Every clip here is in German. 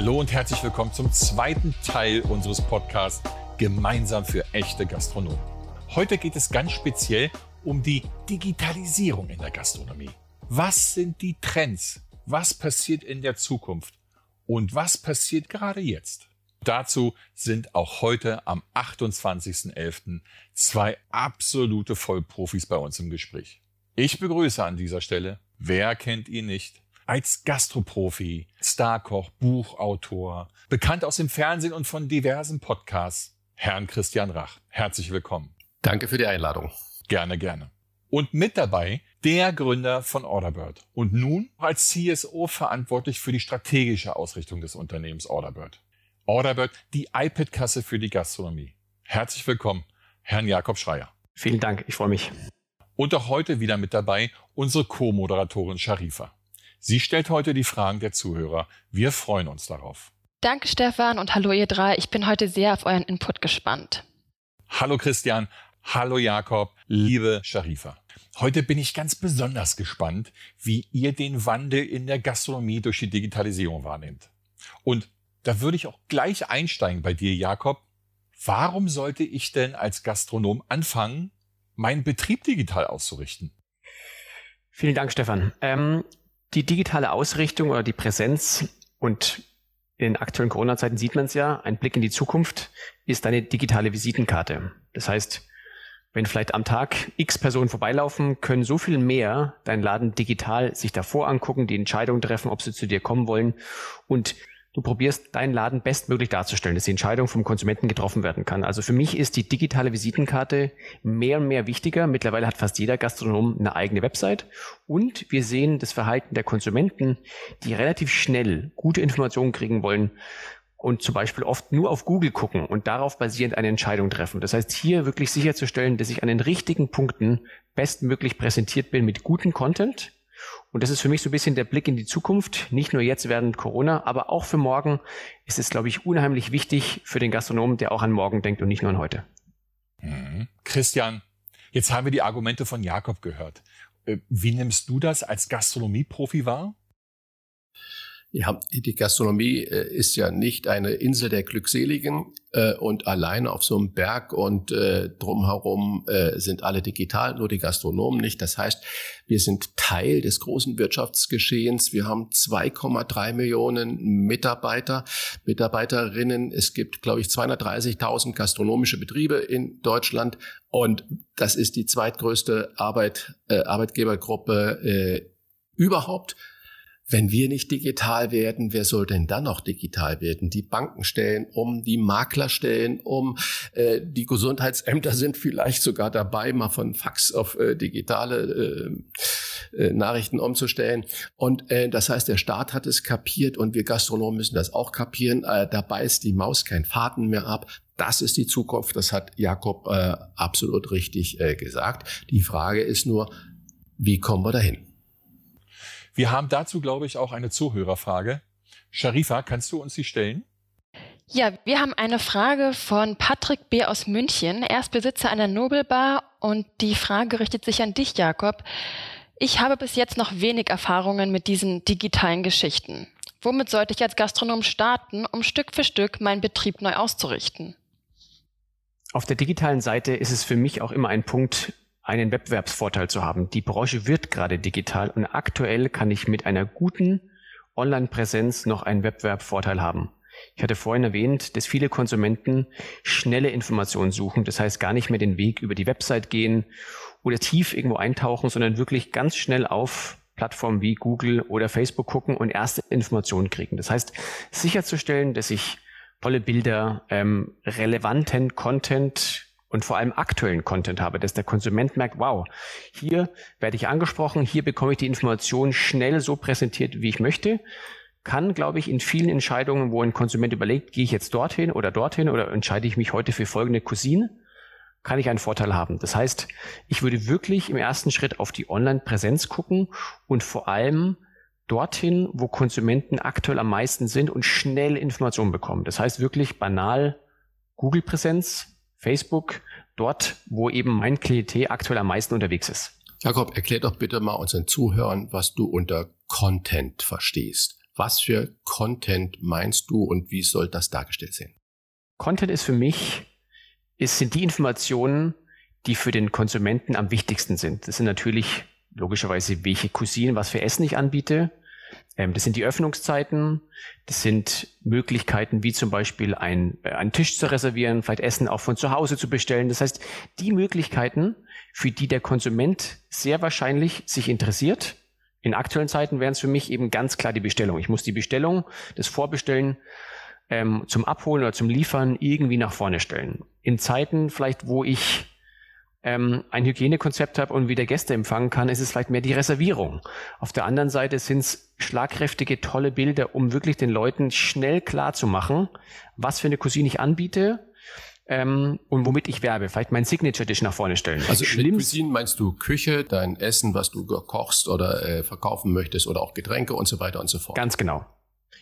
Hallo und herzlich willkommen zum zweiten Teil unseres Podcasts Gemeinsam für echte Gastronomen. Heute geht es ganz speziell um die Digitalisierung in der Gastronomie. Was sind die Trends? Was passiert in der Zukunft? Und was passiert gerade jetzt? Dazu sind auch heute am 28.11. zwei absolute Vollprofis bei uns im Gespräch. Ich begrüße an dieser Stelle, wer kennt ihn nicht, als Gastroprofi, Starkoch, Buchautor, bekannt aus dem Fernsehen und von diversen Podcasts, Herrn Christian Rach. Herzlich willkommen. Danke für die Einladung. Gerne, gerne. Und mit dabei der Gründer von Orderbird und nun als CSO verantwortlich für die strategische Ausrichtung des Unternehmens Orderbird. Orderbird, die iPad-Kasse für die Gastronomie. Herzlich willkommen, Herrn Jakob Schreier. Vielen Dank, ich freue mich. Und auch heute wieder mit dabei unsere Co-Moderatorin Sharifa. Sie stellt heute die Fragen der Zuhörer. Wir freuen uns darauf. Danke, Stefan, und hallo, ihr drei. Ich bin heute sehr auf euren Input gespannt. Hallo, Christian. Hallo, Jakob. Liebe Sharifa. Heute bin ich ganz besonders gespannt, wie ihr den Wandel in der Gastronomie durch die Digitalisierung wahrnehmt. Und da würde ich auch gleich einsteigen bei dir, Jakob. Warum sollte ich denn als Gastronom anfangen, meinen Betrieb digital auszurichten? Vielen Dank, Stefan. Ähm, die digitale Ausrichtung oder die Präsenz und in aktuellen Corona-Zeiten sieht man es ja, ein Blick in die Zukunft ist eine digitale Visitenkarte. Das heißt, wenn vielleicht am Tag x Personen vorbeilaufen, können so viel mehr deinen Laden digital sich davor angucken, die Entscheidung treffen, ob sie zu dir kommen wollen und du probierst deinen Laden bestmöglich darzustellen, dass die Entscheidung vom Konsumenten getroffen werden kann. Also für mich ist die digitale Visitenkarte mehr und mehr wichtiger. Mittlerweile hat fast jeder Gastronom eine eigene Website und wir sehen das Verhalten der Konsumenten, die relativ schnell gute Informationen kriegen wollen und zum Beispiel oft nur auf Google gucken und darauf basierend eine Entscheidung treffen. Das heißt, hier wirklich sicherzustellen, dass ich an den richtigen Punkten bestmöglich präsentiert bin mit gutem Content, und das ist für mich so ein bisschen der Blick in die Zukunft, nicht nur jetzt während Corona, aber auch für morgen ist es, glaube ich, unheimlich wichtig für den Gastronomen, der auch an morgen denkt und nicht nur an heute. Mhm. Christian, jetzt haben wir die Argumente von Jakob gehört. Äh, wie nimmst du das als Gastronomieprofi wahr? Die Gastronomie äh, ist ja nicht eine Insel der Glückseligen äh, und alleine auf so einem Berg und äh, drumherum äh, sind alle digital, nur die Gastronomen nicht. Das heißt, wir sind Teil des großen Wirtschaftsgeschehens. Wir haben 2,3 Millionen Mitarbeiter, Mitarbeiterinnen. Es gibt, glaube ich, 230.000 gastronomische Betriebe in Deutschland und das ist die zweitgrößte Arbeit, Arbeitgebergruppe überhaupt. Wenn wir nicht digital werden, wer soll denn dann noch digital werden? Die Banken stellen um, die Makler stellen um, äh, die Gesundheitsämter sind vielleicht sogar dabei, mal von Fax auf äh, digitale äh, äh, Nachrichten umzustellen. Und äh, das heißt, der Staat hat es kapiert und wir Gastronomen müssen das auch kapieren. Äh, dabei ist die Maus kein Faden mehr ab. Das ist die Zukunft. Das hat Jakob äh, absolut richtig äh, gesagt. Die Frage ist nur, wie kommen wir dahin? Wir haben dazu, glaube ich, auch eine Zuhörerfrage. Sharifa, kannst du uns sie stellen? Ja, wir haben eine Frage von Patrick B. aus München. Er ist Besitzer einer Nobelbar und die Frage richtet sich an dich, Jakob. Ich habe bis jetzt noch wenig Erfahrungen mit diesen digitalen Geschichten. Womit sollte ich als Gastronom starten, um Stück für Stück meinen Betrieb neu auszurichten? Auf der digitalen Seite ist es für mich auch immer ein Punkt, einen Wettbewerbsvorteil zu haben. Die Branche wird gerade digital und aktuell kann ich mit einer guten Online-Präsenz noch einen Wettbewerbsvorteil haben. Ich hatte vorhin erwähnt, dass viele Konsumenten schnelle Informationen suchen. Das heißt, gar nicht mehr den Weg über die Website gehen oder tief irgendwo eintauchen, sondern wirklich ganz schnell auf Plattformen wie Google oder Facebook gucken und erste Informationen kriegen. Das heißt, sicherzustellen, dass ich tolle Bilder, ähm, relevanten Content und vor allem aktuellen Content habe, dass der Konsument merkt, wow, hier werde ich angesprochen, hier bekomme ich die Information schnell so präsentiert, wie ich möchte, kann, glaube ich, in vielen Entscheidungen, wo ein Konsument überlegt, gehe ich jetzt dorthin oder dorthin oder entscheide ich mich heute für folgende Cousine, kann ich einen Vorteil haben. Das heißt, ich würde wirklich im ersten Schritt auf die Online-Präsenz gucken und vor allem dorthin, wo Konsumenten aktuell am meisten sind und schnell Informationen bekommen. Das heißt wirklich banal Google-Präsenz, Facebook, dort, wo eben mein Klientel aktuell am meisten unterwegs ist. Jakob, erklär doch bitte mal unseren Zuhörern, was du unter Content verstehst. Was für Content meinst du und wie soll das dargestellt sein? Content ist für mich, es sind die Informationen, die für den Konsumenten am wichtigsten sind. Das sind natürlich logischerweise, welche Cousinen, was für Essen ich anbiete. Ähm, das sind die Öffnungszeiten. Das sind Möglichkeiten, wie zum Beispiel ein, äh, einen Tisch zu reservieren, vielleicht Essen auch von zu Hause zu bestellen. Das heißt, die Möglichkeiten, für die der Konsument sehr wahrscheinlich sich interessiert, in aktuellen Zeiten wären es für mich eben ganz klar die Bestellung. Ich muss die Bestellung, das Vorbestellen ähm, zum Abholen oder zum Liefern irgendwie nach vorne stellen. In Zeiten vielleicht, wo ich ähm, ein Hygienekonzept habe und wieder Gäste empfangen kann, ist es vielleicht mehr die Reservierung. Auf der anderen Seite sind es schlagkräftige, tolle Bilder, um wirklich den Leuten schnell klar zu machen, was für eine Cousine ich anbiete, ähm, und womit ich werbe. Vielleicht mein Signature Dish nach vorne stellen. Also Schlimm Cuisine meinst du Küche, dein Essen, was du kochst oder äh, verkaufen möchtest oder auch Getränke und so weiter und so fort. Ganz genau.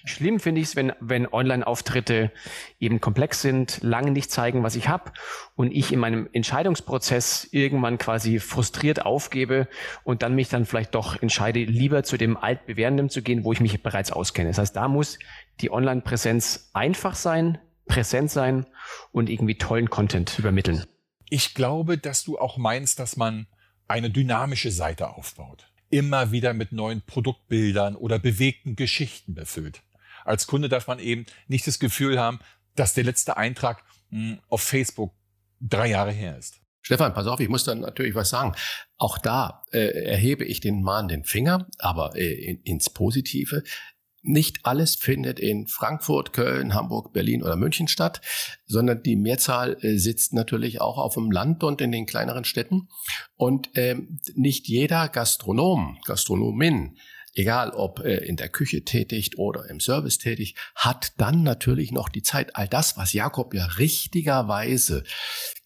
Schlimm finde ich es, wenn, wenn Online-Auftritte eben komplex sind, lange nicht zeigen, was ich habe und ich in meinem Entscheidungsprozess irgendwann quasi frustriert aufgebe und dann mich dann vielleicht doch entscheide, lieber zu dem altbewährenden zu gehen, wo ich mich bereits auskenne. Das heißt, da muss die Online-Präsenz einfach sein, präsent sein und irgendwie tollen Content übermitteln. Ich glaube, dass du auch meinst, dass man eine dynamische Seite aufbaut. Immer wieder mit neuen Produktbildern oder bewegten Geschichten befüllt. Als Kunde darf man eben nicht das Gefühl haben, dass der letzte Eintrag mh, hm, auf Facebook drei Jahre her ist. Stefan, pass auf, ich muss dann natürlich was sagen. Auch da äh, erhebe ich den mahnenden Finger, aber äh, in, ins Positive. Nicht alles findet in Frankfurt, Köln, Hamburg, Berlin oder München statt, sondern die Mehrzahl äh, sitzt natürlich auch auf dem Land und in den kleineren Städten. Und ähm, nicht jeder Gastronom, Gastronomin egal ob äh, in der Küche tätigt oder im Service tätig, hat dann natürlich noch die Zeit, all das, was Jakob ja richtigerweise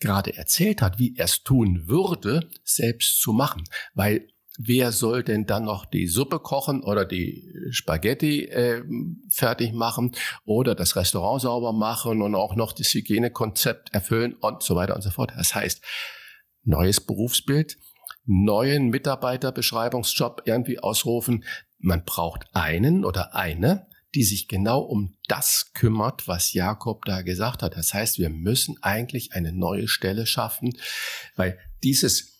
gerade erzählt hat, wie er es tun würde, selbst zu machen. Weil wer soll denn dann noch die Suppe kochen oder die Spaghetti äh, fertig machen oder das Restaurant sauber machen und auch noch das Hygienekonzept erfüllen und so weiter und so fort. Das heißt, neues Berufsbild, neuen Mitarbeiterbeschreibungsjob irgendwie ausrufen. Man braucht einen oder eine, die sich genau um das kümmert, was Jakob da gesagt hat. Das heißt, wir müssen eigentlich eine neue Stelle schaffen, weil dieses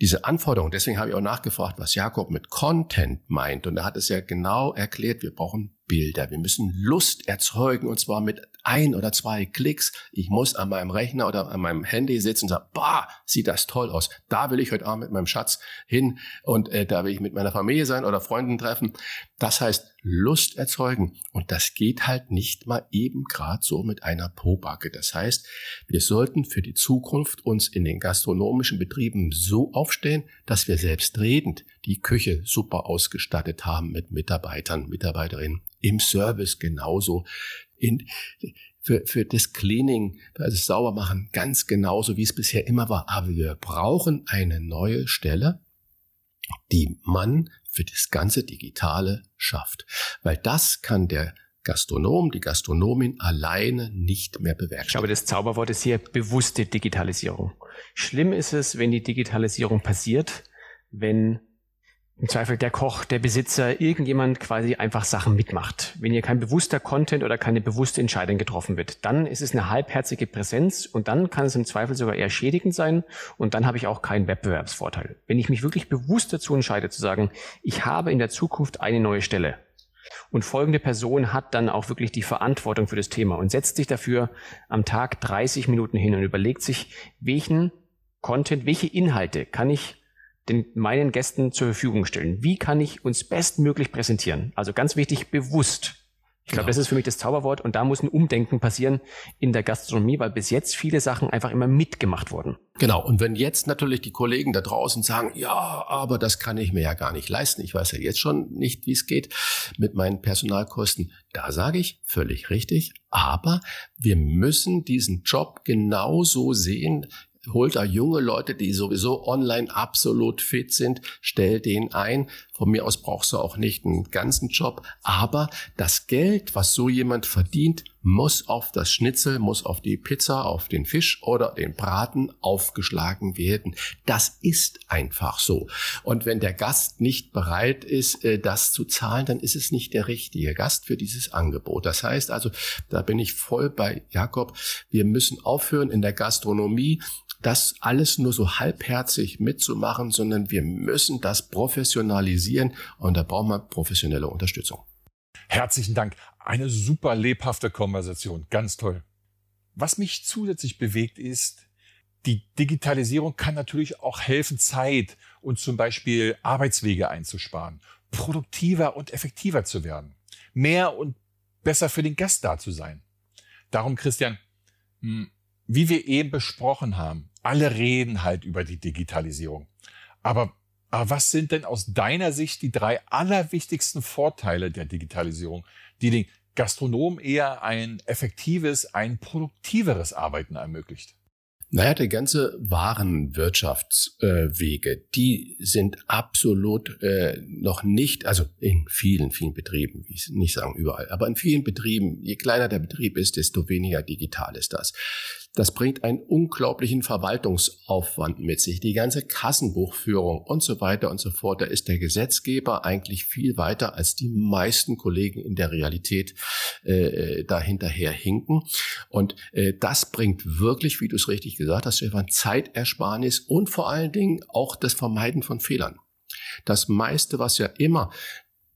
diese Anforderung, deswegen habe ich auch nachgefragt, was Jakob mit Content meint. Und er hat es ja genau erklärt, wir brauchen Bilder. Wir müssen Lust erzeugen und zwar mit ein oder zwei Klicks. Ich muss an meinem Rechner oder an meinem Handy sitzen und sagen, bah, sieht das toll aus. Da will ich heute Abend mit meinem Schatz hin und äh, da will ich mit meiner Familie sein oder Freunden treffen. Das heißt, Lust erzeugen. Und das geht halt nicht mal eben gerade so mit einer Pobacke. Das heißt, wir sollten für die Zukunft uns in den gastronomischen Betrieben so aufstellen, dass wir selbstredend die Küche super ausgestattet haben mit Mitarbeitern, Mitarbeiterinnen, im Service genauso, in, für, für das Cleaning, für das Saubermachen ganz genauso, wie es bisher immer war. Aber wir brauchen eine neue Stelle, die man für das ganze Digitale schafft. Weil das kann der Gastronom, die Gastronomin alleine nicht mehr bewerkstelligen. Ich glaube, das Zauberwort ist hier bewusste Digitalisierung. Schlimm ist es, wenn die Digitalisierung passiert, wenn im Zweifel der Koch, der Besitzer, irgendjemand quasi einfach Sachen mitmacht. Wenn hier kein bewusster Content oder keine bewusste Entscheidung getroffen wird, dann ist es eine halbherzige Präsenz und dann kann es im Zweifel sogar eher schädigend sein und dann habe ich auch keinen Wettbewerbsvorteil. Wenn ich mich wirklich bewusst dazu entscheide zu sagen, ich habe in der Zukunft eine neue Stelle und folgende Person hat dann auch wirklich die Verantwortung für das Thema und setzt sich dafür am Tag 30 Minuten hin und überlegt sich, welchen Content, welche Inhalte kann ich den meinen Gästen zur Verfügung stellen? Wie kann ich uns bestmöglich präsentieren? Also ganz wichtig, bewusst. Ich glaube, genau. das ist für mich das Zauberwort und da muss ein Umdenken passieren in der Gastronomie, weil bis jetzt viele Sachen einfach immer mitgemacht wurden. Genau. Und wenn jetzt natürlich die Kollegen da draußen sagen, ja, aber das kann ich mir ja gar nicht leisten. Ich weiß ja jetzt schon nicht, wie es geht mit meinen Personalkosten. Da sage ich völlig richtig. Aber wir müssen diesen Job genauso sehen holt da junge Leute, die sowieso online absolut fit sind, stell den ein. Von mir aus brauchst du auch nicht einen ganzen Job, aber das Geld, was so jemand verdient, muss auf das Schnitzel, muss auf die Pizza, auf den Fisch oder den Braten aufgeschlagen werden. Das ist einfach so. Und wenn der Gast nicht bereit ist, äh, das zu zahlen, dann ist es nicht der richtige Gast für dieses Angebot. Das heißt also, da bin ich voll bei Jakob. Wir müssen aufhören in der Gastronomie das alles nur so halbherzig mitzumachen, sondern wir müssen das professionalisieren und da brauchen wir professionelle Unterstützung. Herzlichen Dank. Eine super lebhafte Konversation. Ganz toll. Was mich zusätzlich bewegt ist, die Digitalisierung kann natürlich auch helfen, Zeit und zum Beispiel Arbeitswege einzusparen, produktiver und effektiver zu werden, mehr und besser für den Gast da zu sein. Darum, Christian, hm, wie wir eben besprochen haben, alle reden halt über die Digitalisierung. Aber, aber was sind denn aus deiner Sicht die drei allerwichtigsten Vorteile der Digitalisierung, die den Gastronomen eher ein effektives, ein produktiveres Arbeiten ermöglicht? Naja, die ganze Warenwirtschaftswege, äh, die sind absolut äh, noch nicht, also in vielen, vielen Betrieben, wie ich nicht sagen überall, aber in vielen Betrieben, je kleiner der Betrieb ist, desto weniger digital ist das. Das bringt einen unglaublichen Verwaltungsaufwand mit sich. Die ganze Kassenbuchführung und so weiter und so fort. Da ist der Gesetzgeber eigentlich viel weiter als die meisten Kollegen in der Realität äh, dahinterher hinken. Und äh, das bringt wirklich, wie du es richtig gesagt hast, Stefan, Zeitersparnis und vor allen Dingen auch das Vermeiden von Fehlern. Das meiste, was ja immer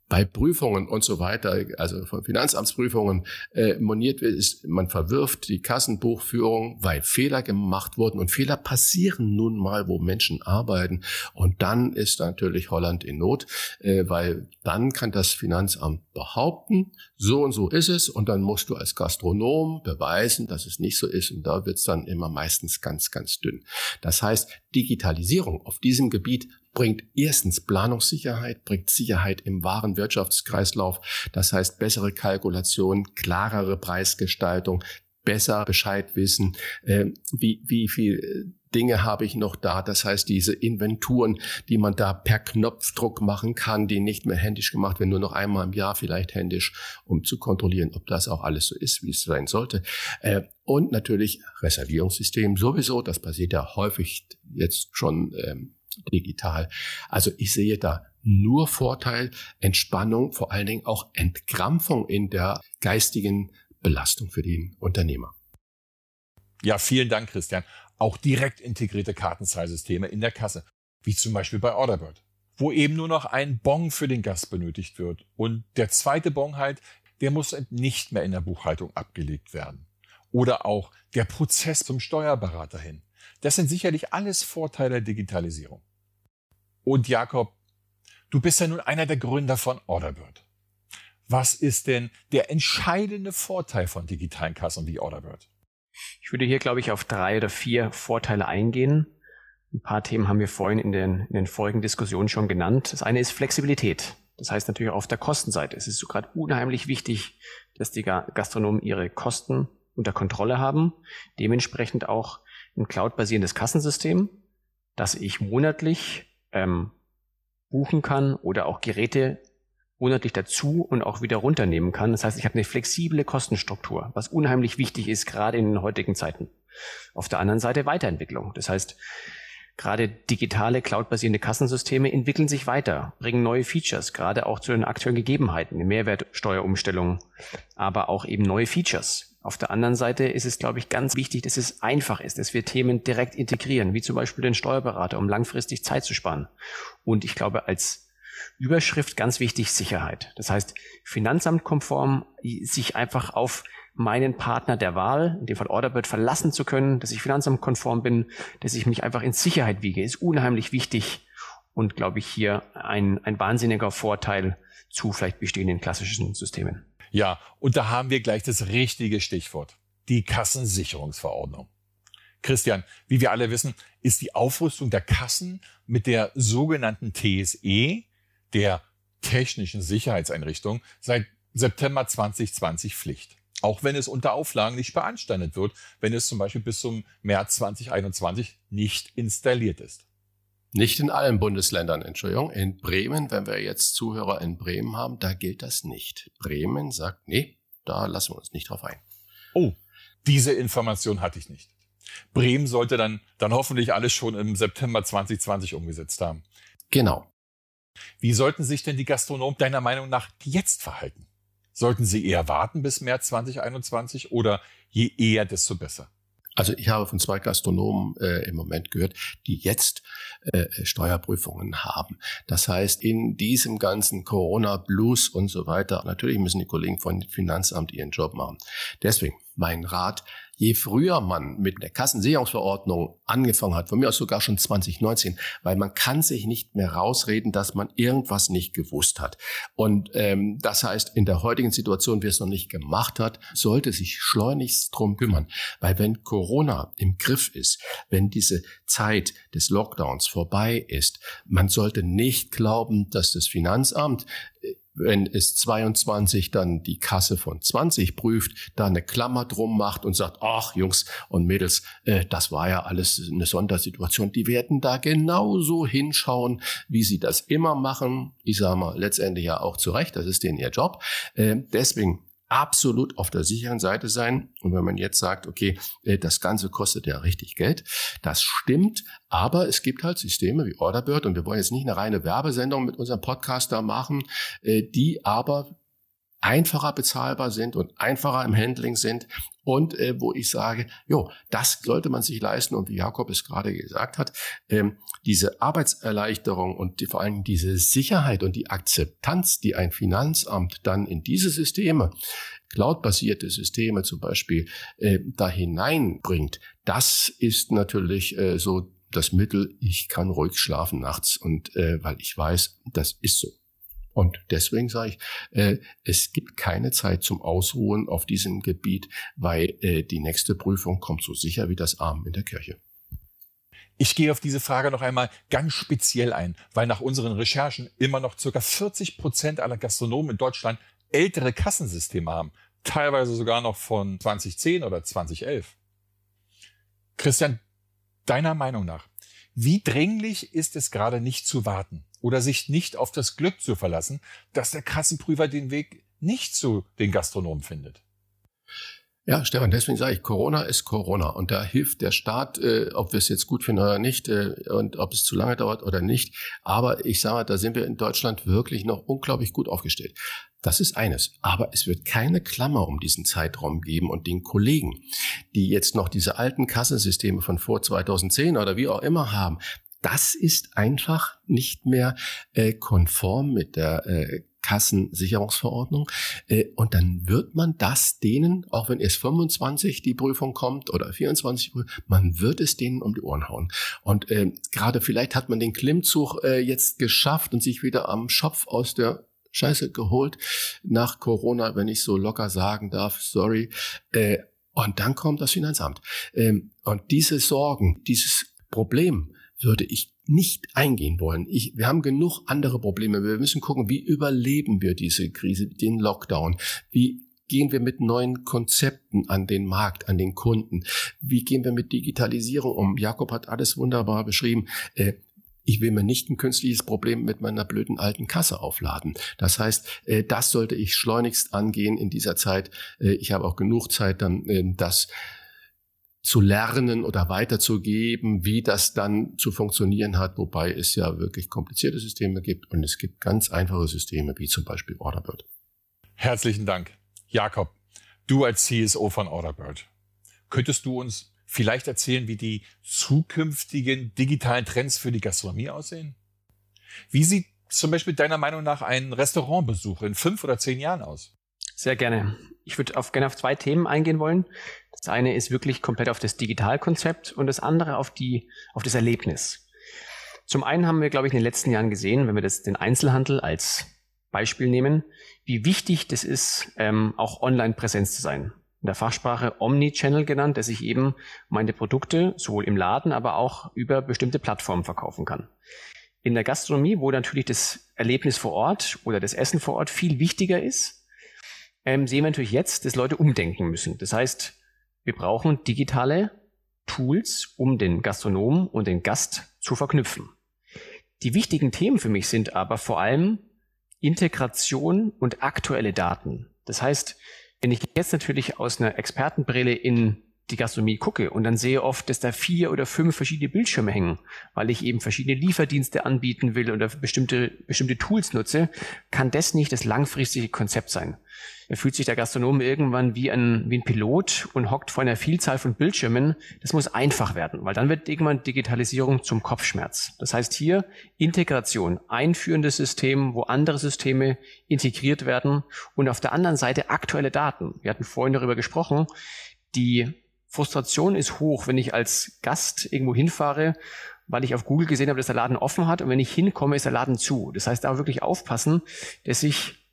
bei Prüfungen und so weiter, also von Finanzamtsprüfungen äh, moniert wird, ist, man verwirft die Kassenbuchführung, weil Fehler gemacht wurden. Und Fehler passieren nun mal, wo Menschen arbeiten. Und dann ist natürlich Holland in Not, äh, weil dann kann das Finanzamt behaupten, so und so ist es. Und dann musst du als Gastronom beweisen, dass es nicht so ist. Und da wird es dann immer meistens ganz, ganz dünn. Das heißt, Digitalisierung auf diesem Gebiet bringt erstens Planungssicherheit, bringt Sicherheit im wahren Wirtschaftskreislauf. Das heißt bessere Kalkulation, klarere Preisgestaltung, besser Bescheid wissen, äh, wie, wie viel äh, Dinge habe ich noch da. Das heißt, diese Inventuren, die man da per Knopfdruck machen kann, die nicht mehr händisch gemacht werden, nur noch einmal im Jahr vielleicht händisch, um zu kontrollieren, ob das auch alles so ist, wie es sein sollte. Äh, und natürlich Reservierungssystem sowieso. Das passiert ja häufig jetzt schon ähm, digital. Also ich sehe da nur Vorteil, Entspannung, vor allen Dingen auch Entkrampfung in der geistigen Belastung für den Unternehmer. Ja, vielen Dank, Christian. Auch direkt integrierte Kartenzahlsysteme in der Kasse, wie zum Beispiel bei Orderbird, wo eben nur noch ein Bon für den Gast benötigt wird. Und der zweite Bon halt, der muss nicht mehr in der Buchhaltung abgelegt werden. Oder auch der Prozess zum Steuerberater hin. Das sind sicherlich alles Vorteile der Digitalisierung. Und Jakob, du bist ja nun einer der Gründer von Orderbird. Was ist denn der entscheidende Vorteil von digitalen Kassen wie Orderbird? Ich würde hier, glaube ich, auf drei oder vier Vorteile eingehen. Ein paar Themen haben wir vorhin in den, in den vorigen Diskussionen schon genannt. Das eine ist Flexibilität. Das heißt natürlich auch auf der Kostenseite. Es ist so gerade unheimlich wichtig, dass die Gastronomen ihre Kosten unter Kontrolle haben. Dementsprechend auch ein cloud-basierendes Kassensystem, das ich monatlich ähm, buchen kann oder auch Geräte monatlich dazu und auch wieder runternehmen kann. Das heißt, ich habe eine flexible Kostenstruktur, was unheimlich wichtig ist, gerade in den heutigen Zeiten. Auf der anderen Seite Weiterentwicklung. Das heißt, gerade digitale, cloud-basierende Kassensysteme entwickeln sich weiter, bringen neue Features, gerade auch zu den aktuellen Gegebenheiten, eine Mehrwertsteuerumstellung, aber auch eben neue Features. Auf der anderen Seite ist es, glaube ich, ganz wichtig, dass es einfach ist, dass wir Themen direkt integrieren, wie zum Beispiel den Steuerberater, um langfristig Zeit zu sparen. Und ich glaube, als Überschrift ganz wichtig Sicherheit. Das heißt, finanzamtkonform sich einfach auf meinen Partner der Wahl, in dem Fall Orderbird, verlassen zu können, dass ich finanzamtkonform bin, dass ich mich einfach in Sicherheit wiege, ist unheimlich wichtig und, glaube ich, hier ein, ein wahnsinniger Vorteil zu vielleicht bestehenden klassischen Systemen. Ja, und da haben wir gleich das richtige Stichwort. Die Kassensicherungsverordnung. Christian, wie wir alle wissen, ist die Aufrüstung der Kassen mit der sogenannten TSE, der technischen Sicherheitseinrichtung, seit September 2020 Pflicht. Auch wenn es unter Auflagen nicht beanstandet wird, wenn es zum Beispiel bis zum März 2021 nicht installiert ist. Nicht in allen Bundesländern, Entschuldigung. In Bremen, wenn wir jetzt Zuhörer in Bremen haben, da gilt das nicht. Bremen sagt, nee, da lassen wir uns nicht drauf ein. Oh, diese Information hatte ich nicht. Bremen sollte dann, dann hoffentlich alles schon im September 2020 umgesetzt haben. Genau. Wie sollten sich denn die Gastronomen deiner Meinung nach jetzt verhalten? Sollten sie eher warten bis März 2021 oder je eher, desto besser? Also ich habe von zwei Gastronomen äh, im Moment gehört, die jetzt äh, Steuerprüfungen haben. Das heißt, in diesem ganzen Corona-Blues und so weiter, natürlich müssen die Kollegen von Finanzamt ihren Job machen. Deswegen mein Rat, je früher man mit der Kassensicherungsverordnung angefangen hat, von mir aus sogar schon 2019, weil man kann sich nicht mehr rausreden, dass man irgendwas nicht gewusst hat. Und ähm, das heißt, in der heutigen Situation, wie es noch nicht gemacht hat, sollte sich schleunigst drum kümmern. Weil wenn Corona im Griff ist, wenn diese Zeit des Lockdowns vorbei ist, man sollte nicht glauben, dass das Finanzamt äh, wenn es 22 dann die Kasse von 20 prüft, da eine Klammer drum macht und sagt, ach Jungs und Mädels, äh, das war ja alles eine Sondersituation. Die werden da genauso hinschauen, wie sie das immer machen. Ich sage mal, letztendlich ja auch zu Recht, das ist denen ihr Job. Äh, deswegen absolut auf der sicheren Seite sein. Und wenn man jetzt sagt, okay, äh, das Ganze kostet ja richtig Geld, das stimmt, aber es gibt halt Systeme wie Orderbird und wir wollen jetzt nicht eine reine Werbesendung mit unserem Podcast da machen, äh, die aber einfacher bezahlbar sind und einfacher im Handling sind und äh, wo ich sage, jo, das sollte man sich leisten und wie Jakob es gerade gesagt hat, ähm, diese Arbeitserleichterung und die, vor allem diese Sicherheit und die Akzeptanz, die ein Finanzamt dann in diese Systeme, cloudbasierte Systeme zum Beispiel, äh, da hineinbringt, das ist natürlich äh, so das Mittel, ich kann ruhig schlafen nachts und äh, weil ich weiß, das ist so. Und deswegen sage ich, äh, es gibt keine Zeit zum Ausruhen auf diesem Gebiet, weil äh, die nächste Prüfung kommt so sicher wie das Arm in der Kirche. Ich gehe auf diese Frage noch einmal ganz speziell ein, weil nach unseren Recherchen immer noch circa 40 Prozent aller Gastronomen in Deutschland ältere Kassensysteme haben, teilweise sogar noch von 2010 oder 2011. Christian, deiner Meinung nach, wie dringlich ist es gerade nicht zu warten? Oder sich nicht auf das Glück zu verlassen, dass der Kassenprüfer den Weg nicht zu den Gastronomen findet. Ja, Stefan, deswegen sage ich, Corona ist Corona und da hilft der Staat, äh, ob wir es jetzt gut finden oder nicht äh, und ob es zu lange dauert oder nicht. Aber ich sage, da sind wir in Deutschland wirklich noch unglaublich gut aufgestellt. Das ist eines. Aber es wird keine Klammer um diesen Zeitraum geben und den Kollegen, die jetzt noch diese alten Kassensysteme von vor 2010 oder wie auch immer haben, das ist einfach nicht mehr äh, konform mit der äh, Kassensicherungsverordnung. Äh, und dann wird man das denen, auch wenn erst 25 die Prüfung kommt oder 24, man wird es denen um die Ohren hauen. Und äh, gerade vielleicht hat man den Klimmzug äh, jetzt geschafft und sich wieder am Schopf aus der Scheiße geholt nach Corona, wenn ich so locker sagen darf, sorry. Äh, und dann kommt das Finanzamt. Ähm, und diese Sorgen, dieses Problem, würde ich nicht eingehen wollen. Ich, wir haben genug andere Probleme. Wir müssen gucken, wie überleben wir diese Krise, den Lockdown? Wie gehen wir mit neuen Konzepten an den Markt, an den Kunden? Wie gehen wir mit Digitalisierung um? Jakob hat alles wunderbar beschrieben. Äh, ich will mir nicht ein künstliches Problem mit meiner blöden alten Kasse aufladen. Das heißt, äh, das sollte ich schleunigst angehen in dieser Zeit. Äh, ich habe auch genug Zeit, dann das zu lernen oder weiterzugeben, wie das dann zu funktionieren hat, wobei es ja wirklich komplizierte Systeme gibt und es gibt ganz einfache Systeme, wie zum Beispiel Orderbird. Herzlichen Dank. Jakob, du als CSO von Orderbird, könntest du uns vielleicht erzählen, wie die zukünftigen digitalen Trends für die Gastronomie aussehen? Wie sieht zum Beispiel deiner Meinung nach ein Restaurantbesuch in fünf oder zehn Jahren aus? Sehr gerne. Ich würde auf, gerne auf zwei Themen eingehen wollen. Das eine ist wirklich komplett auf das Digitalkonzept und das andere auf, die, auf das Erlebnis. Zum einen haben wir, glaube ich, in den letzten Jahren gesehen, wenn wir das, den Einzelhandel als Beispiel nehmen, wie wichtig das ist, ähm, auch online Präsenz zu sein. In der Fachsprache Omnichannel genannt, dass ich eben meine Produkte sowohl im Laden, aber auch über bestimmte Plattformen verkaufen kann. In der Gastronomie, wo natürlich das Erlebnis vor Ort oder das Essen vor Ort viel wichtiger ist, ähm, sehen wir natürlich jetzt, dass Leute umdenken müssen. Das heißt, wir brauchen digitale Tools, um den Gastronomen und den Gast zu verknüpfen. Die wichtigen Themen für mich sind aber vor allem Integration und aktuelle Daten. Das heißt, Wenn ich jetzt natürlich aus einer Expertenbrille in die Gastronomie gucke und dann sehe oft, dass da vier oder fünf verschiedene Bildschirme hängen, weil ich eben verschiedene Lieferdienste anbieten will oder bestimmte, bestimmte Tools nutze, kann das nicht das langfristige Konzept sein. Da fühlt sich der Gastronom irgendwann wie ein, wie ein Pilot und hockt vor einer Vielzahl von Bildschirmen. Das muss einfach werden, weil dann wird irgendwann Digitalisierung zum Kopfschmerz. Das heißt hier Integration, einführendes System, wo andere Systeme integriert werden und auf der anderen Seite aktuelle Daten. Wir hatten vorhin darüber gesprochen, die Frustration ist hoch, wenn ich als Gast irgendwo hinfahre, weil ich auf Google gesehen habe, dass der Laden offen hat und wenn ich hinkomme, ist der Laden zu. Das heißt, da wirklich aufpassen, dass ich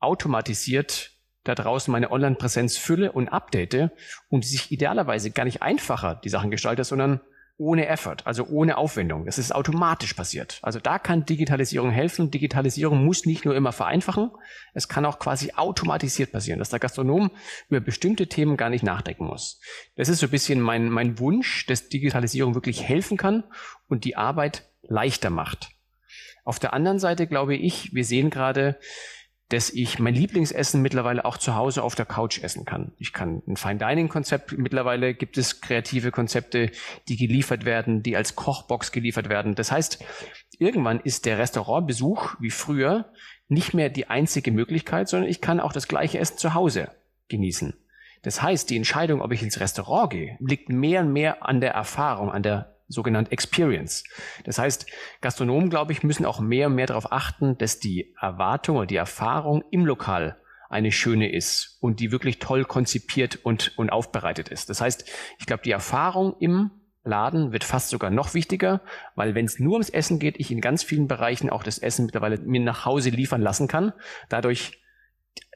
automatisiert da draußen meine Online-Präsenz fülle und update und sich idealerweise gar nicht einfacher die Sachen gestalte, sondern ohne Effort, also ohne Aufwendung. Das ist automatisch passiert. Also da kann Digitalisierung helfen. Digitalisierung muss nicht nur immer vereinfachen, es kann auch quasi automatisiert passieren, dass der Gastronom über bestimmte Themen gar nicht nachdenken muss. Das ist so ein bisschen mein, mein Wunsch, dass Digitalisierung wirklich helfen kann und die Arbeit leichter macht. Auf der anderen Seite glaube ich, wir sehen gerade, dass ich mein Lieblingsessen mittlerweile auch zu Hause auf der Couch essen kann. Ich kann ein Fine Dining Konzept, mittlerweile gibt es kreative Konzepte, die geliefert werden, die als Kochbox geliefert werden. Das heißt, irgendwann ist der Restaurantbesuch wie früher nicht mehr die einzige Möglichkeit, sondern ich kann auch das gleiche Essen zu Hause genießen. Das heißt, die Entscheidung, ob ich ins Restaurant gehe, liegt mehr und mehr an der Erfahrung, an der sogenannte Experience. Das heißt, Gastronomen, glaube ich, müssen auch mehr und mehr darauf achten, dass die Erwartung oder die Erfahrung im Lokal eine schöne ist und die wirklich toll konzipiert und, und aufbereitet ist. Das heißt, ich glaube, die Erfahrung im Laden wird fast sogar noch wichtiger, weil wenn es nur ums Essen geht, ich in ganz vielen Bereichen auch das Essen mittlerweile mir nach Hause liefern lassen kann, dadurch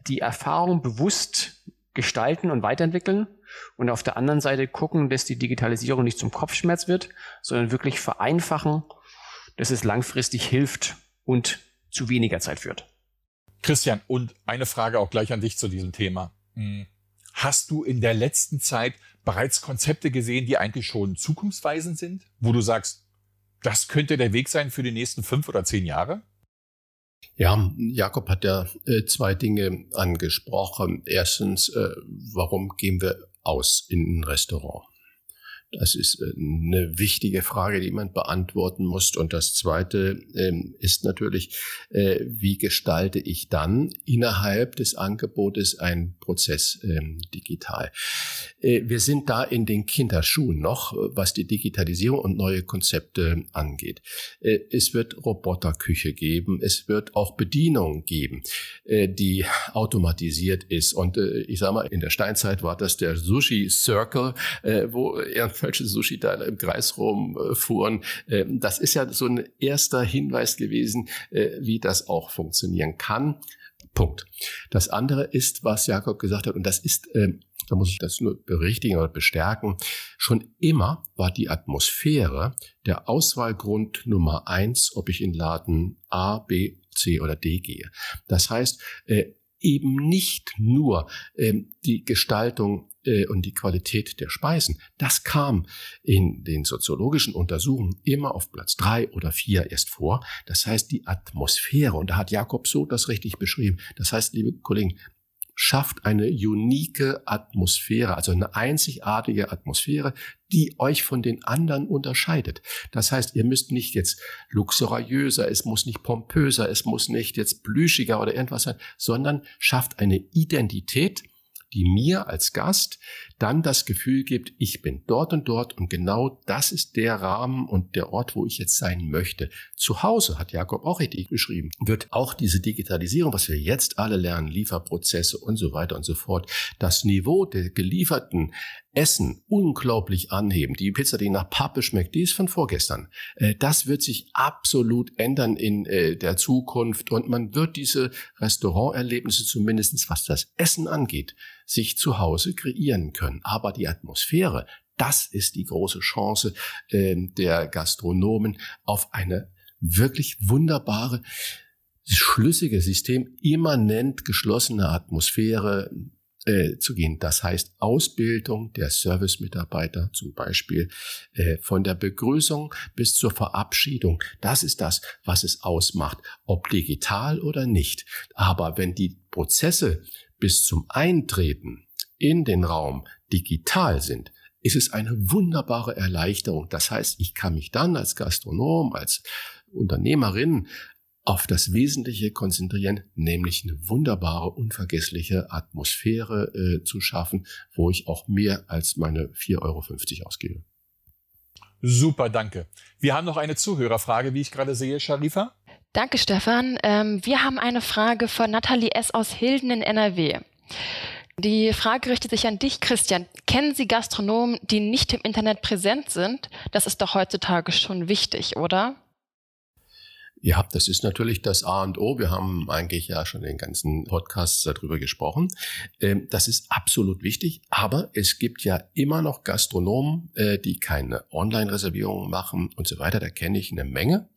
die Erfahrung bewusst gestalten und weiterentwickeln und auf der anderen Seite gucken, dass die Digitalisierung nicht zum Kopfschmerz wird, sondern wirklich vereinfachen, dass es langfristig hilft und zu weniger Zeit führt. Christian, und eine Frage auch gleich an dich zu diesem Thema. Hm. Hast du in der letzten Zeit bereits Konzepte gesehen, die eigentlich schon zukunftsweisend sind, wo du sagst, das könnte der Weg sein für die nächsten fünf oder zehn Jahre? Ja, Jakob hat ja äh, zwei Dinge angesprochen. Erstens, äh, warum gehen wir aus in ein Restaurant? Das ist äh, eine wichtige Frage, die man beantworten muss. Und das Zweite ähm, ist natürlich, äh, wie gestalte ich dann innerhalb des Angebotes einen Prozess ähm, digital? Äh, wir sind da in den Kinderschuhen noch, was die Digitalisierung und neue Konzepte angeht. Es wird Roboterküche geben, es wird auch Bedienung geben, die automatisiert ist. Und ich sage mal, in der Steinzeit war das der Sushi Circle, wo er falsche Sushi da im Kreis rumfuhren. Ähm, das ist ja so ein erster Hinweis gewesen, äh, wie das auch funktionieren kann. Punkt. Das andere ist, was Jakob gesagt hat, und das ist, ähm, da muss ich das nur berichtigen oder bestärken, schon immer war die Atmosphäre der Auswahlgrund Nummer eins, ob ich in Laden A, B, C oder D gehe. Das heißt, äh, eben nicht nur ähm, die Gestaltung äh, und die Qualität der Speisen. Das kam in den soziologischen Untersuchungen immer auf Platz drei oder vier erst vor. Das heißt, die Atmosphäre, und da hat Jakob so das richtig beschrieben. Das heißt, liebe Kollegen, schafft eine unique Atmosphäre, also eine einzigartige Atmosphäre, die euch von den anderen unterscheidet. Das heißt, ihr müsst nicht jetzt luxuriöser, es muss nicht pompöser, es muss nicht jetzt plüschiger oder irgendwas sein, sondern schafft eine Identität, die mir als Gast dann das Gefühl gibt, ich bin dort und dort und genau das ist der Rahmen und der Ort, wo ich jetzt sein möchte. Zu Hause, hat Jakob auch richtig beschrieben, wird auch diese Digitalisierung, was wir jetzt alle lernen, Lieferprozesse und so weiter und so fort, das Niveau der gelieferten Essen unglaublich anheben. Die Pizza, die nach Pappe schmeckt, die ist von vorgestern. Äh, das wird sich absolut ändern in äh, der Zukunft und man wird diese Restauranterlebnisse zumindestens was das Essen angeht, sich zu Hause kreieren können. Aber die Atmosphäre, das ist die große Chance ähm, der Gastronomen auf eine wirklich wunderbare, schlüssige System, immanent geschlossene Atmosphäre, äh, zu gehen. Das heißt Ausbildung der Servicemitarbeiter zum Beispiel äh, von der Begrüßung bis zur Verabschiedung. Das ist das, was es ausmacht, ob digital oder nicht. Aber wenn die Prozesse bis zum Eintreten in den Raum digital sind, ist es eine wunderbare Erleichterung. Das heißt, ich kann mich dann als Gastronom, als Unternehmerin auf das Wesentliche konzentrieren, nämlich eine wunderbare, unvergessliche Atmosphäre äh, zu schaffen, wo ich auch mehr als meine 4,50 Euro ausgebe. Super, danke. Wir haben noch eine Zuhörerfrage, wie ich gerade sehe, Sharifa. Danke, Stefan. Ähm, wir haben eine Frage von Nathalie S. aus Hilden in NRW. Die Frage richtet sich an dich, Christian. Kennen Sie Gastronomen, die nicht im Internet präsent sind? Das ist doch heutzutage schon wichtig, oder? Ja, das ist natürlich das A und O. Wir haben eigentlich ja schon den ganzen Podcasts darüber gesprochen. Ähm, das ist absolut wichtig, aber es gibt ja immer noch Gastronomen, äh, die keine Online-Reservierungen machen und so weiter. Da kenne ich eine Menge.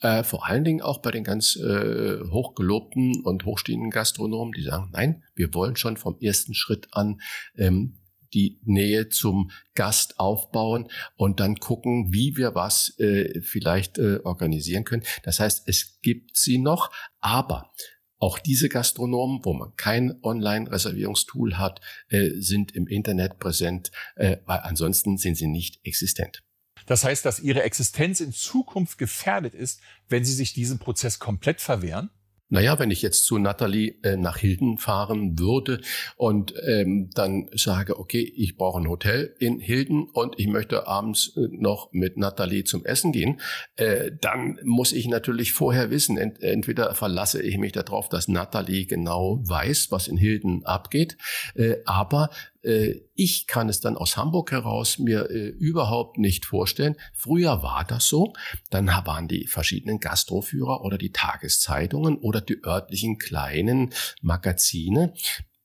Äh, vor allen Dingen auch bei den ganz äh, hochgelobten und hochstehenden Gastronomen, die sagen, nein, wir wollen schon vom ersten Schritt an ähm, die Nähe zum Gast aufbauen und dann gucken, wie wir was äh, vielleicht äh, organisieren können. Das heißt, es gibt sie noch, aber auch diese Gastronomen, wo man kein Online-Reservierungstool hat, äh, sind im Internet präsent, äh, weil ansonsten sind sie nicht existent. Das heißt, dass ihre Existenz in Zukunft gefährdet ist, wenn sie sich diesem Prozess komplett verwehren? Naja, wenn ich jetzt zu Natalie äh, nach Hilden fahren würde und ähm, dann sage, okay, ich brauche ein Hotel in Hilden und ich möchte abends äh, noch mit Natalie zum Essen gehen, äh, dann muss ich natürlich vorher wissen, ent entweder verlasse ich mich darauf, dass Natalie genau weiß, was in Hilden abgeht, äh, aber ich kann es dann aus Hamburg heraus mir äh, überhaupt nicht vorstellen. Früher war das so. Dann waren die verschiedenen Gastroführer oder die Tageszeitungen oder die örtlichen kleinen Magazine.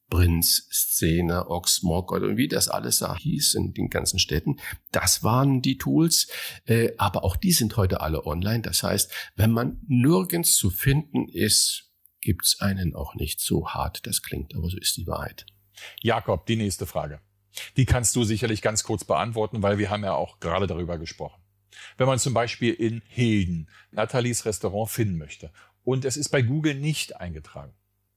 Prinz, Szene, Oxmock oder wie das alles da hieß in den ganzen Städten. Das waren die Tools, äh, aber auch die sind heute alle online. Das heißt, wenn man nirgends zu finden ist, gibt's einen auch nicht so hart. Das klingt, aber so ist die Wahrheit. Jakob, die nächste Frage. Die kannst du sicherlich ganz kurz beantworten, weil wir haben ja auch gerade darüber gesprochen. Wenn man zum Beispiel in Hilden Nathalies Restaurant finden möchte und es ist bei Google nicht eingetragen,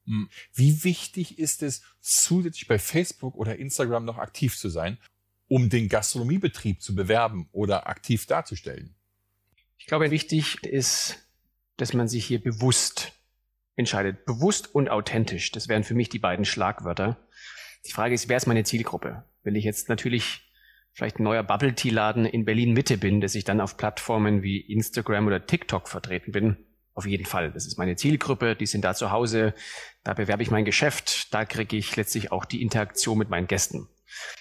hm, wie wichtig ist es, zusätzlich bei Facebook oder Instagram noch aktiv zu sein, um den Gastronomiebetrieb zu bewerben oder aktiv darzustellen? Ich glaube, wichtig ist, dass man sich hier bewusst entscheidet. Bewusst und authentisch. Das wären für mich die beiden Schlagwörter. Die Frage ist, wer ist meine Zielgruppe? Wenn ich jetzt natürlich vielleicht ein neuer Bubble Tea Laden in Berlin Mitte bin, dass ich dann auf Plattformen wie Instagram oder TikTok vertreten bin, auf jeden Fall. Das ist meine Zielgruppe, die sind da zu Hause, da bewerbe ich mein Geschäft, da kriege ich letztlich auch die Interaktion mit meinen Gästen.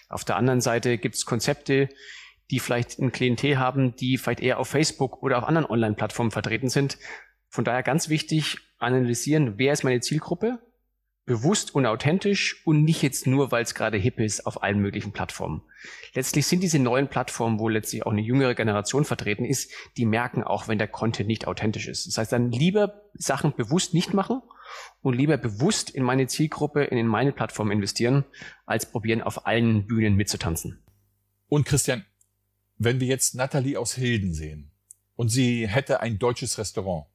Auf der anderen Seite gibt es Konzepte, die vielleicht ein Klientel haben, die vielleicht eher auf Facebook oder auf anderen Online-Plattformen vertreten sind. Von daher ganz wichtig, analysieren, wer ist meine Zielgruppe, bewusst und authentisch und nicht jetzt nur, weil es gerade hip ist auf allen möglichen Plattformen. Letztlich sind diese neuen Plattformen, wo letztlich auch eine jüngere Generation vertreten ist, die merken auch, wenn der Content nicht authentisch ist. Das heißt, dann lieber Sachen bewusst nicht machen und lieber bewusst in meine Zielgruppe, in meine Plattform investieren, als probieren, auf allen Bühnen mitzutanzen. Und Christian, wenn wir jetzt Nathalie aus Hilden sehen und sie hätte ein deutsches Restaurant,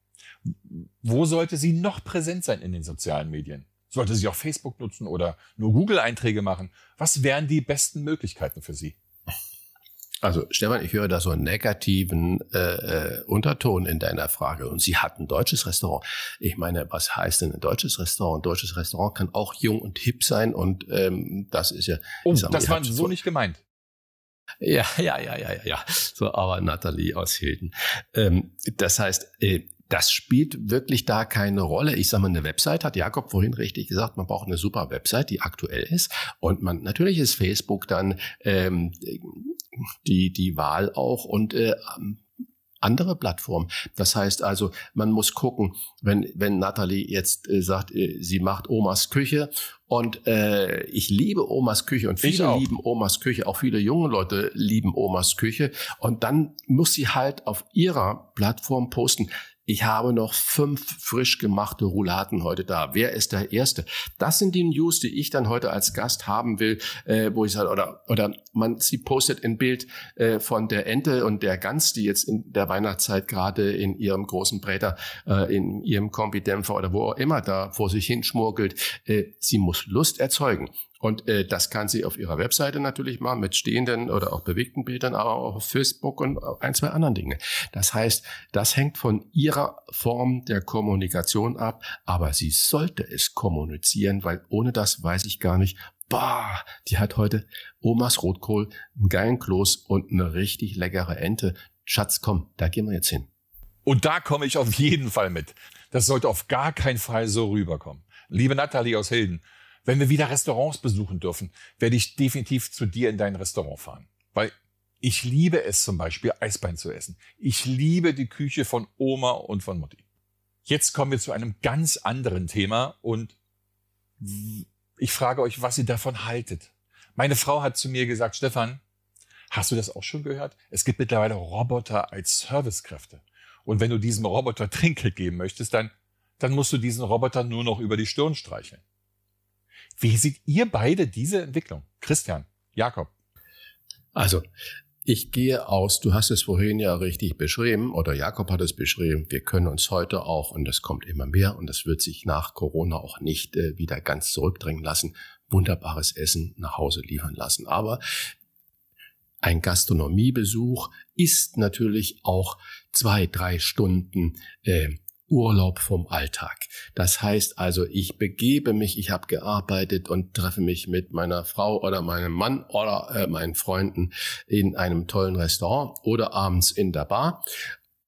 wo sollte sie noch präsent sein in den sozialen Medien? Sollte sie auch Facebook nutzen oder nur Google-Einträge machen? Was wären die besten Möglichkeiten für sie? Also Stefan, ich höre da so einen negativen äh, äh, Unterton in deiner Frage. Und sie hat ein deutsches Restaurant. Ich meine, was heißt denn ein deutsches Restaurant? Ein deutsches Restaurant kann auch jung und hip sein und ähm, das ist ja. Oh, das war so nicht gemeint. Ja, ja, ja, ja, ja, ja. So, aber Nathalie aus Hilden. Ähm, das heißt, äh, das spielt wirklich da keine Rolle. Ich sage mal, eine Website hat Jakob vorhin richtig gesagt, man braucht eine super Website, die aktuell ist. Und man natürlich ist Facebook dann ähm, die, die Wahl auch und äh, andere Plattformen. Das heißt also, man muss gucken, wenn, wenn Nathalie jetzt äh, sagt, äh, sie macht Omas Küche und äh, ich liebe Omas Küche und viele lieben Omas Küche, auch viele junge Leute lieben Omas Küche und dann muss sie halt auf ihrer Plattform posten, ich habe noch fünf frisch gemachte Rouladen heute da. Wer ist der Erste? Das sind die News, die ich dann heute als Gast haben will, äh, wo ich sage, oder, oder man, sie postet ein Bild äh, von der Ente und der Gans, die jetzt in der Weihnachtszeit gerade in ihrem großen Bräter, äh, in ihrem Kombidämpfer oder wo auch immer da vor sich hin schmurgelt. Äh, sie muss Lust erzeugen. Und äh, das kann sie auf ihrer Webseite natürlich machen mit stehenden oder auch bewegten Bildern, aber auch auf Facebook und ein, zwei anderen Dinge. Das heißt, das hängt von ihrer Form der Kommunikation ab, aber sie sollte es kommunizieren, weil ohne das weiß ich gar nicht, bah, die hat heute Omas Rotkohl, einen geilen Kloß und eine richtig leckere Ente. Schatz, komm, da gehen wir jetzt hin. Und da komme ich auf jeden Fall mit. Das sollte auf gar keinen Fall so rüberkommen. Liebe Nathalie aus Hilden, wenn wir wieder Restaurants besuchen dürfen, werde ich definitiv zu dir in dein Restaurant fahren. Weil ich liebe es zum Beispiel, Eisbein zu essen. Ich liebe die Küche von Oma und von Mutti. Jetzt kommen wir zu einem ganz anderen Thema und ich frage euch, was ihr davon haltet. Meine Frau hat zu mir gesagt, Stefan, hast du das auch schon gehört? Es gibt mittlerweile Roboter als Servicekräfte. Und wenn du diesem Roboter Trinkgeld geben möchtest, dann, dann musst du diesen Roboter nur noch über die Stirn streicheln. Wie seht ihr beide diese Entwicklung? Christian, Jakob. Also, ich gehe aus, du hast es vorhin ja richtig beschrieben, oder Jakob hat es beschrieben, wir können uns heute auch, und das kommt immer mehr, und das wird sich nach Corona auch nicht äh, wieder ganz zurückdrängen lassen, wunderbares Essen nach Hause liefern lassen. Aber ein Gastronomiebesuch ist natürlich auch zwei, drei Stunden äh, Urlaub vom Alltag. Das heißt also, ich begebe mich, ich habe gearbeitet und treffe mich mit meiner Frau oder meinem Mann oder äh, meinen Freunden in einem tollen Restaurant oder abends in der Bar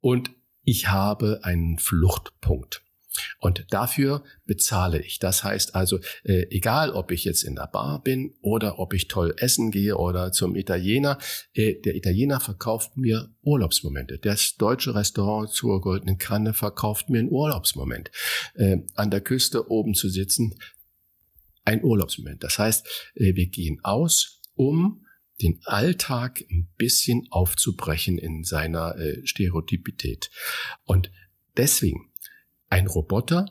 und ich habe einen Fluchtpunkt. Und dafür bezahle ich. Das heißt also, äh, egal ob ich jetzt in der Bar bin oder ob ich toll essen gehe oder zum Italiener, äh, der Italiener verkauft mir Urlaubsmomente. Das deutsche Restaurant zur Goldenen Kanne verkauft mir einen Urlaubsmoment. Äh, an der Küste oben zu sitzen, ein Urlaubsmoment. Das heißt, äh, wir gehen aus, um den Alltag ein bisschen aufzubrechen in seiner äh, Stereotypität. Und deswegen ein Roboter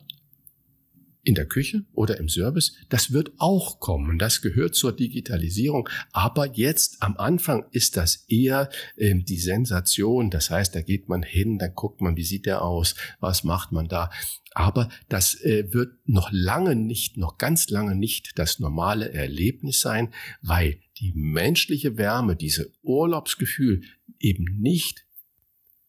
in der Küche oder im Service, das wird auch kommen. Das gehört zur Digitalisierung. Aber jetzt am Anfang ist das eher äh, die Sensation. Das heißt, da geht man hin, dann guckt man, wie sieht der aus, was macht man da. Aber das äh, wird noch lange nicht, noch ganz lange nicht das normale Erlebnis sein, weil die menschliche Wärme, diese Urlaubsgefühl eben nicht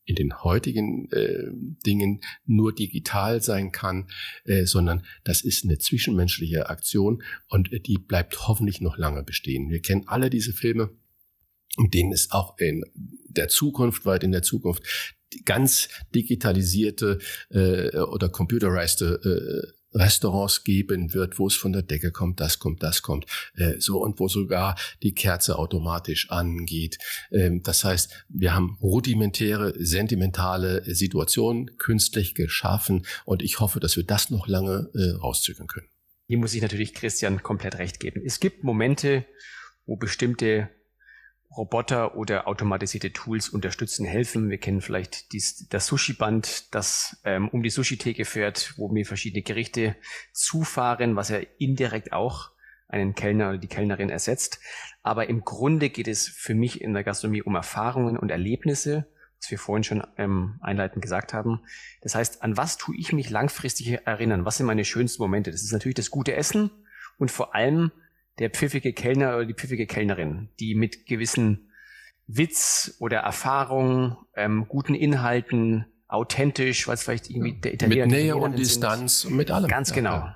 in den heutigen äh, Dingen nur digital sein kann, äh, sondern das ist eine zwischenmenschliche Aktion und äh, die bleibt hoffentlich noch lange bestehen. Wir kennen alle diese Filme, in denen es auch in der Zukunft, weit in der Zukunft, ganz digitalisierte äh, oder computerized äh, Restaurants geben wird, wo es von der Decke kommt, das kommt, das kommt, äh, so und wo sogar die Kerze automatisch angeht. Ähm, das heißt, wir haben rudimentäre, sentimentale Situationen künstlich geschaffen und ich hoffe, dass wir das noch lange äh, rauszögern können. Hier muss ich natürlich Christian komplett recht geben. Es gibt Momente, wo bestimmte Roboter oder automatisierte Tools unterstützen, helfen. Wir kennen vielleicht dies, das Sushi-Band, das ähm, um die Sushi-Theke fährt, wo mir verschiedene Gerichte zufahren, was ja indirekt auch einen Kellner oder die Kellnerin ersetzt. Aber im Grunde geht es für mich in der Gastronomie um Erfahrungen und Erlebnisse, was wir vorhin schon ähm, einleitend gesagt haben. Das heißt, an was tue ich mich langfristig erinnern? Was sind meine schönsten Momente? Das ist natürlich das gute Essen und vor allem der pfiffige Kellner oder die pfiffige Kellnerin, die mit gewissen Witz oder Erfahrung, ähm, guten Inhalten, authentisch, was vielleicht irgendwie der Italiener mit Nähe und Distanz, sind, mit allem. Ganz genau. Ja.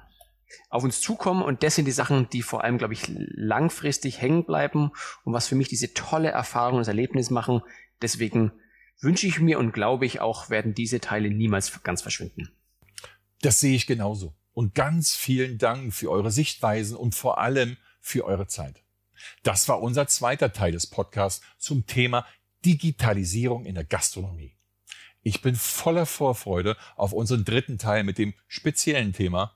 Auf uns zukommen und das sind die Sachen, die vor allem, glaube ich, langfristig hängen bleiben und was für mich diese tolle Erfahrung, das Erlebnis machen. Deswegen wünsche ich mir und glaube ich auch, werden diese Teile niemals ganz verschwinden. Das sehe ich genauso. Und ganz vielen Dank für eure Sichtweisen und vor allem für eure Zeit. Das war unser zweiter Teil des Podcasts zum Thema Digitalisierung in der Gastronomie. Ich bin voller Vorfreude auf unseren dritten Teil mit dem speziellen Thema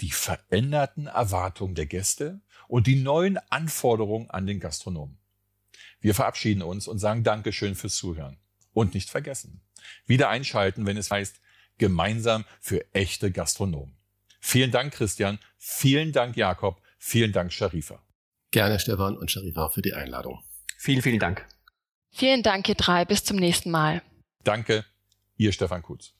die veränderten Erwartungen der Gäste und die neuen Anforderungen an den Gastronomen. Wir verabschieden uns und sagen Dankeschön fürs Zuhören. Und nicht vergessen, wieder einschalten, wenn es heißt, gemeinsam für echte Gastronomen. Vielen Dank, Christian. Vielen Dank, Jakob. Vielen Dank, Sharifa. Gerne, Stefan und Sharifa, für die Einladung. Vielen, vielen Dank. Vielen Dank, ihr drei. Bis zum nächsten Mal. Danke, ihr Stefan Kutz.